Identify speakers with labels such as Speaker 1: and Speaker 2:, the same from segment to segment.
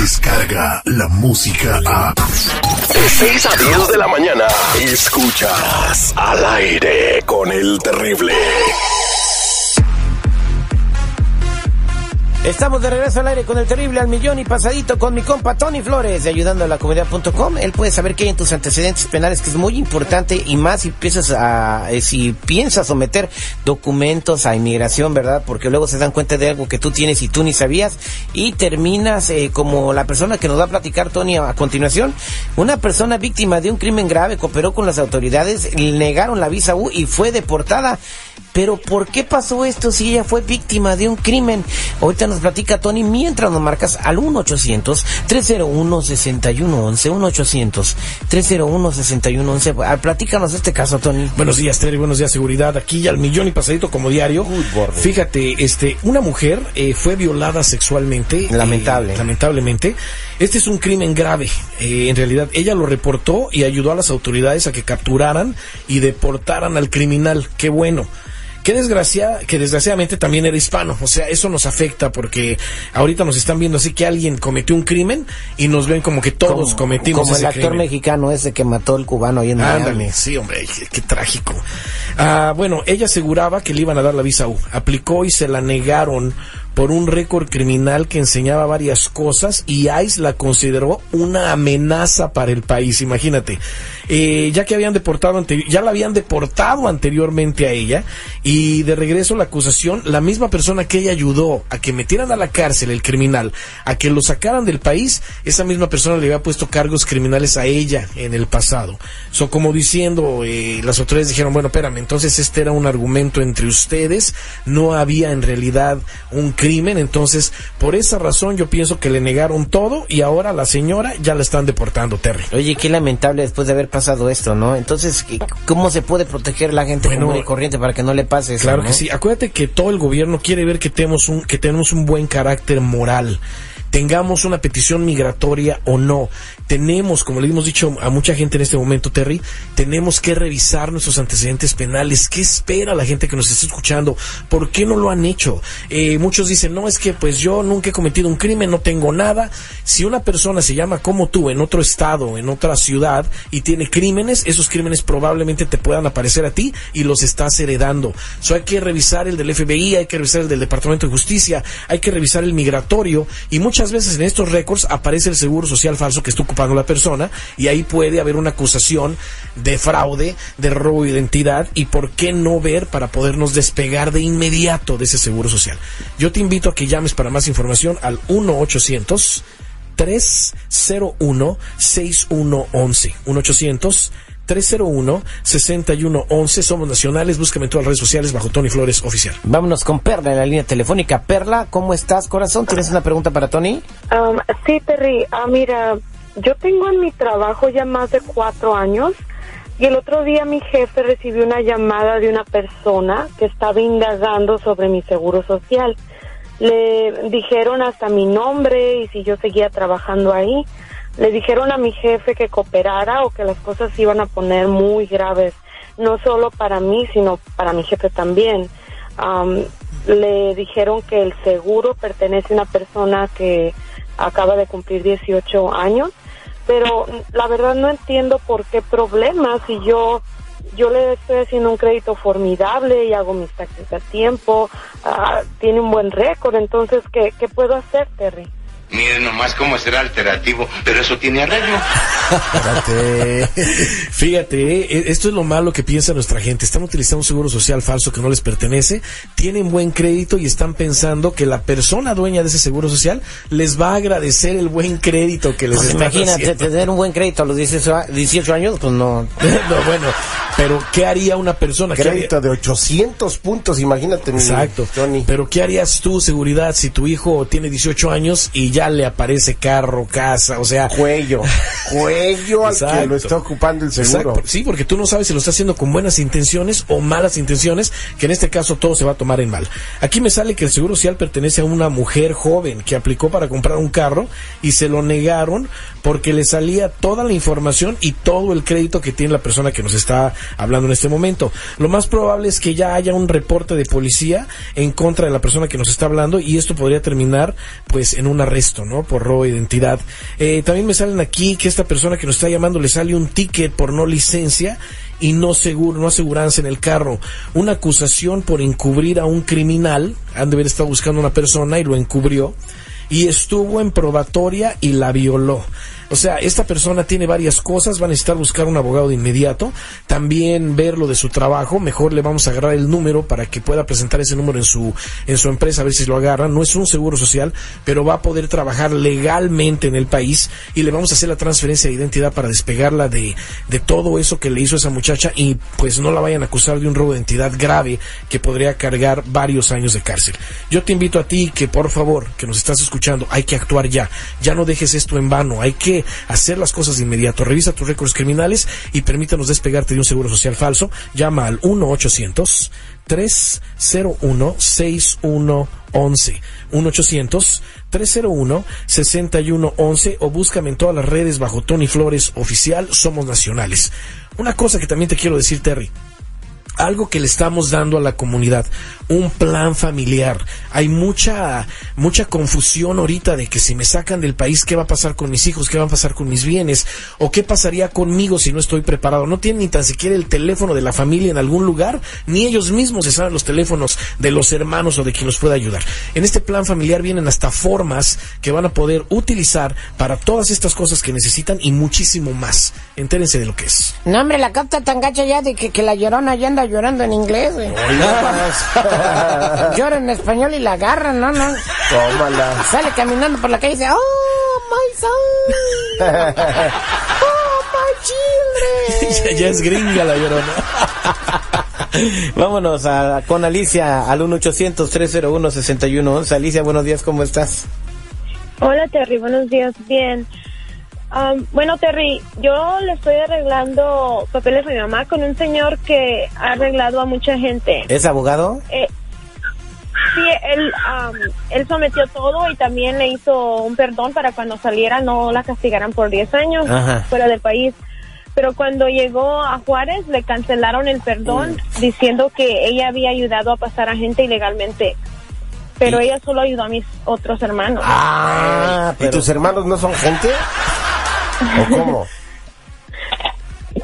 Speaker 1: Descarga la música a.
Speaker 2: De 6 a 10 de la mañana. Escuchas al aire con el terrible.
Speaker 3: Estamos de regreso al aire con el terrible al millón y pasadito con mi compa Tony Flores de ayudando a la comunidad.com. Él puede saber qué hay en tus antecedentes penales, que es muy importante y más si piensas a, eh, si piensas someter documentos a inmigración, ¿verdad? Porque luego se dan cuenta de algo que tú tienes y tú ni sabías y terminas eh, como la persona que nos va a platicar Tony a, a continuación. Una persona víctima de un crimen grave cooperó con las autoridades, negaron la visa U y fue deportada. Pero ¿por qué pasó esto si ella fue víctima de un crimen? Ahorita nos platica Tony mientras nos marcas al 1-800-301-6111. 1-800-301-6111. Ah, Platícanos este caso, Tony.
Speaker 4: Buenos días, Terry. Buenos días, seguridad. Aquí al millón y pasadito como diario. Fíjate, este, una mujer eh, fue violada sexualmente. eh,
Speaker 3: Lamentable.
Speaker 4: lamentablemente. Este es un crimen grave. Eh, en realidad, ella lo reportó y ayudó a las autoridades a que capturaran y deportaran al criminal. Qué bueno. Qué desgracia, que desgraciadamente también era hispano. O sea, eso nos afecta porque ahorita nos están viendo así que alguien cometió un crimen y nos ven como que todos
Speaker 3: Como-
Speaker 4: cometimos
Speaker 3: Como
Speaker 4: ese
Speaker 3: el actor
Speaker 4: crimen.
Speaker 3: mexicano ese que mató el cubano ahí en Miami.
Speaker 4: Ándale, sí, hombre, qué, qué trágico. Ah, bueno, ella aseguraba que le iban a dar la visa U. Aplicó y se la negaron por un récord criminal que enseñaba varias cosas y ICE la consideró una amenaza para el país, imagínate. Eh, ya que habían deportado, ya la habían deportado anteriormente a ella y de regreso la acusación, la misma persona que ella ayudó a que metieran a la cárcel el criminal, a que lo sacaran del país, esa misma persona le había puesto cargos criminales a ella en el pasado. So, como diciendo, eh, las autoridades dijeron, bueno, espérame, entonces este era un argumento entre ustedes, no había en realidad un crimen, entonces por esa razón yo pienso que le negaron todo y ahora la señora ya la están deportando, Terry.
Speaker 3: Oye, qué lamentable después de haber pasado esto, ¿no? Entonces, ¿qué- ¿cómo se puede proteger la gente
Speaker 4: Bueno,
Speaker 3: común y corriente para que no le pase eso?
Speaker 4: Claro
Speaker 3: ¿no?
Speaker 4: que sí. Acuérdate que todo el gobierno quiere ver que tenemos un, que tenemos un buen carácter moral. Tengamos una petición migratoria o no. Tenemos, como le hemos dicho a mucha gente en este momento, Terry, tenemos que revisar nuestros antecedentes penales. ¿Qué espera la gente que nos está escuchando? ¿Por qué no lo han hecho? Eh, muchos dicen, no, es que pues yo nunca he cometido un crimen, no tengo nada. Si una persona se llama como tú en otro estado, en otra ciudad y tiene crímenes, esos crímenes probablemente te puedan aparecer a ti y los estás heredando. So hay que revisar el del FBI, hay que revisar el del Departamento de Justicia, hay que revisar el migratorio y muchas veces en estos récords aparece el seguro social falso que está ocupando la persona y ahí puede haber una acusación de fraude, de robo de identidad y por qué no ver para podernos despegar de inmediato de ese seguro social. Yo te invito a que llames para más información al 1 800 301 6111 1 800 301-6111. Somos nacionales. Búscame en todas las redes sociales bajo Tony Flores Oficial.
Speaker 3: Vámonos con Perla en la línea telefónica. Perla, ¿cómo estás, corazón? ¿Tienes una pregunta para Tony?
Speaker 5: Um, sí, Terry. Ah, mira, yo tengo en mi trabajo ya más de cuatro años y el otro día mi jefe recibió una llamada de una persona que estaba indagando sobre mi seguro social. Le dijeron hasta mi nombre y si yo seguía trabajando ahí. Le dijeron a mi jefe que cooperara o que las cosas se iban a poner muy graves, no solo para mí, sino para mi jefe también. Am, le dijeron que el seguro pertenece a una persona que acaba de cumplir 18 años, pero la verdad no entiendo por qué problemas si yo yo le estoy haciendo un crédito formidable y hago mis taxes a tiempo, ah, tiene un buen récord, entonces ¿qué, qué puedo hacer, Terry?
Speaker 6: Miren nomás cómo será alternativo, pero eso tiene arreglo.
Speaker 4: Fíjate, eh, esto es lo malo que piensa nuestra gente. Están utilizando un seguro social falso que no les pertenece, tienen buen crédito y están pensando que la persona dueña de ese seguro social les va a agradecer el buen crédito que les
Speaker 3: Pues
Speaker 4: están
Speaker 3: imagínate,
Speaker 4: haciendo.
Speaker 3: tener un buen crédito a los 18, a- 18 años, pues no.
Speaker 4: No, bueno, pero ¿qué haría una persona? ¿Qué haría-
Speaker 7: Crédito de 800 puntos, imagínate. mi
Speaker 4: Exacto.
Speaker 7: Tony.
Speaker 4: Pero ¿qué harías tú, seguridad, si tu hijo tiene 18 años y ya le aparece carro, casa, o sea...
Speaker 7: Cuello. Cuello al que lo está ocupando el seguro.
Speaker 4: Exacto. Sí, porque tú no sabes si lo está haciendo con buenas intenciones o malas intenciones, que en este caso todo se va a tomar en mal. Aquí me sale que el seguro social pertenece a una mujer joven que aplicó para comprar un carro y se lo negaron porque le salía toda la información y todo el crédito que tiene la persona que nos está hablando en este momento. Lo más probable es que ya haya un reporte de policía en contra de la persona que nos está hablando y esto podría terminar pues en un arresto, ¿no? Por robo de identidad. Eh, también me salen aquí que esta persona que nos está llamando le sale un ticket por no licencia y no seguro, no aseguranza en el carro. Una acusación por encubrir a un criminal, han de haber estado buscando a una persona y lo encubrió, y estuvo en probatoria y la violó. O sea, esta persona tiene varias cosas, va a necesitar buscar un abogado de inmediato, también ver lo de su trabajo, mejor le vamos a agarrar el número para que pueda presentar ese número en su, en su empresa, a ver si lo agarran. No es un seguro social, pero va a poder trabajar legalmente en el país y le vamos a hacer la transferencia de identidad para despegarla de, de todo eso que le hizo esa muchacha y pues no la vayan a acusar de un robo de identidad grave que podría cargar varios años de cárcel. Yo te invito a ti que por favor, que nos estás escuchando, hay que actuar ya. Ya no dejes esto en vano, hay que hacer las cosas de inmediato. Revisa tus récords criminales y permítanos despegarte de un seguro social falso. Llama al 1-800. 301 6111 1-800 301 6111 o búscame en todas las redes bajo Tony Flores Oficial, somos nacionales. Una cosa que también te quiero decir, Terry algo que le estamos dando a la comunidad, un plan familiar. Hay mucha mucha confusión ahorita de que si me sacan del país, ¿qué va a pasar con mis hijos? ¿Qué va a pasar con mis bienes? ¿O qué pasaría conmigo si no estoy preparado? No tienen ni tan siquiera el teléfono de la familia en algún lugar, ni ellos mismos se saben los teléfonos de los hermanos o de quien los pueda ayudar. En este plan familiar vienen hasta formas que van a poder utilizar para todas estas cosas que necesitan y muchísimo más. Entérense de lo que es.
Speaker 3: No, hombre, la capta tan gacha ya de que, que la llorona ya anda llorando en inglés, güey. Llora en español y la agarran, ¿no? no.
Speaker 7: Tómala.
Speaker 3: Sale caminando por la calle y dice, ¡Oh, my son! ¡Oh, my children!
Speaker 4: ya, ya es gringa la llorona.
Speaker 3: Vámonos a, con Alicia al 1-800-301-6111. Alicia, buenos días, ¿cómo estás?
Speaker 5: Hola Terry, buenos días, bien. Um, bueno Terry, yo le estoy arreglando papeles a mi mamá con un señor que ha arreglado a mucha gente.
Speaker 3: ¿Es abogado?
Speaker 5: Eh, sí, él, um, él sometió todo y también le hizo un perdón para cuando saliera no la castigaran por 10 años
Speaker 3: Ajá.
Speaker 5: fuera del país. Pero cuando llegó a Juárez le cancelaron el perdón diciendo que ella había ayudado a pasar a gente ilegalmente. Pero ella solo ayudó a mis otros hermanos.
Speaker 3: Ah,
Speaker 7: ¿Y tus hermanos no son gente? ¿O cómo?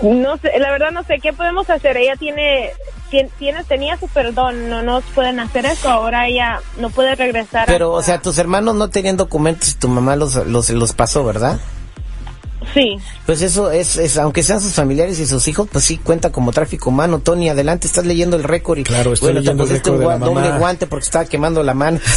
Speaker 5: No sé, la verdad no sé qué podemos hacer. Ella tiene, tien- tiene, tenía su perdón, no nos pueden hacer eso. Ahora ella no puede regresar.
Speaker 3: Pero, o sea, tus hermanos no tenían documentos y tu mamá los, los, los pasó, ¿verdad?
Speaker 5: Sí.
Speaker 3: Pues eso es, es, aunque sean sus familiares y sus hijos, pues sí cuenta como tráfico humano. Tony, adelante, estás leyendo el récord y
Speaker 4: Claro, estoy
Speaker 3: bueno, te
Speaker 4: leyendo el
Speaker 3: pusiste
Speaker 4: récord
Speaker 3: un
Speaker 4: de la
Speaker 3: gua- doble
Speaker 4: mamá.
Speaker 3: guante porque estaba quemando la mano.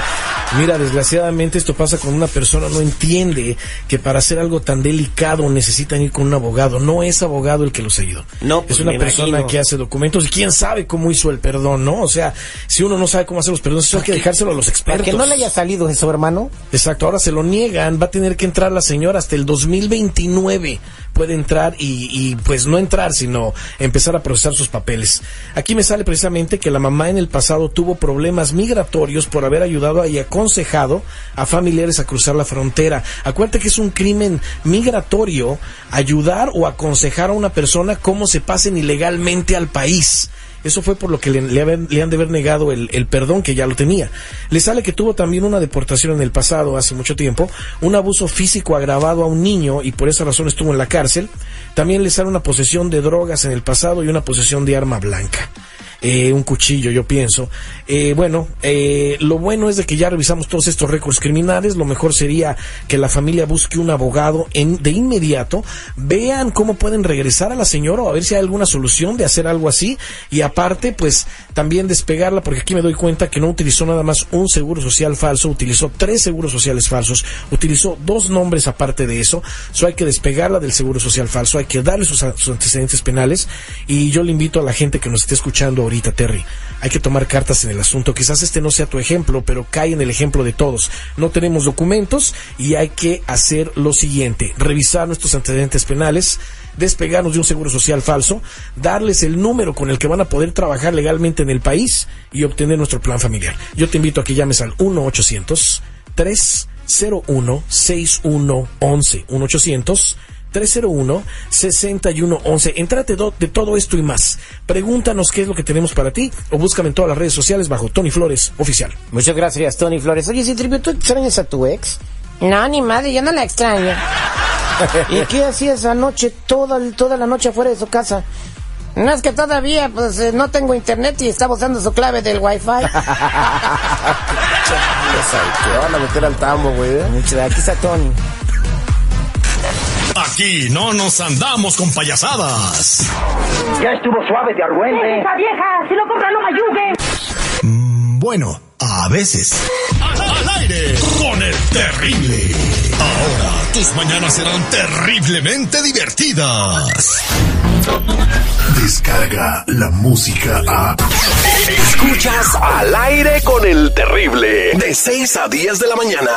Speaker 4: Mira, desgraciadamente esto pasa con una persona, no entiende que para hacer algo tan delicado necesitan ir con un abogado. No es abogado el que los ayudó.
Speaker 3: No, pues
Speaker 4: es una persona
Speaker 3: imagino.
Speaker 4: que hace documentos y quién sabe cómo hizo el perdón, ¿no? O sea, si uno no sabe cómo hacer los perdones, eso hay que dejárselo a los
Speaker 3: Para
Speaker 4: expertos.
Speaker 3: que no le haya salido eso, hermano.
Speaker 4: Exacto, ahora se lo niegan, va a tener que entrar la señora hasta el 2029. Puede entrar y, y, pues no entrar, sino empezar a procesar sus papeles. Aquí me sale precisamente que la mamá en el pasado tuvo problemas migratorios por haber ayudado y aconsejado a familiares a cruzar la frontera. Acuérdate que es un crimen migratorio ayudar o aconsejar a una persona cómo se pasen ilegalmente al país. Eso fue por lo que le, han de haber negado el, el perdón que ya lo tenía. Le sale que tuvo también una deportación en el pasado, hace mucho tiempo, un abuso físico agravado a un niño y por esa razón estuvo en la cárcel. También le sale una posesión de drogas en el pasado y una posesión de arma blanca. Eh, un cuchillo, yo pienso. Eh, bueno, eh, lo bueno es de que ya revisamos todos estos récords criminales. Lo mejor sería que la familia busque un abogado en, de inmediato. Vean cómo pueden regresar a la señora o a ver si hay alguna solución de hacer algo así. Y aparte, pues también despegarla, porque aquí me doy cuenta que no utilizó nada más un seguro social falso, utilizó tres seguros sociales falsos, utilizó dos nombres aparte de eso. So hay que despegarla del seguro social falso, hay que darle sus, sus antecedentes penales. Y yo le invito a la gente que nos esté escuchando ahorita, Terry, hay que tomar cartas en el asunto. Quizás este no sea tu ejemplo, pero cae en el ejemplo de todos. No tenemos documentos y hay que hacer lo siguiente, revisar nuestros antecedentes penales, despegarnos de un seguro social falso, darles el número con el que van a poder trabajar legalmente en el país y obtener nuestro plan familiar. Yo te invito a que llames al 1 800 3 301-6111. 1-800-301-6111. Entrate de todo esto y más. Pregúntanos qué es lo que tenemos para ti o búscame en todas las redes sociales bajo Tony Flores Oficial.
Speaker 3: Muchas gracias, Tony Flores. Oye, si Trivio, ¿tú extrañas a tu ex? No, ni madre, yo no la extraño. ¿Y qué hacías anoche, toda, toda la noche afuera de su casa? No es que todavía, pues, eh, no tengo internet y estaba usando su clave del wifi.
Speaker 7: ¿Qué van a meter al tambo, güey? eh?
Speaker 3: Aquí está Tony.
Speaker 1: Aquí no nos andamos con payasadas.
Speaker 8: Ya estuvo suave de argüente.
Speaker 9: ¡Esa vieja! ¡Si lo compra, no me ayude!
Speaker 1: Mm, bueno, a veces. Al, al aire con el terrible. Ahora tus mañanas serán terriblemente divertidas.
Speaker 2: Descarga la música a. Escuchas al aire con el terrible. De 6 a 10 de la mañana.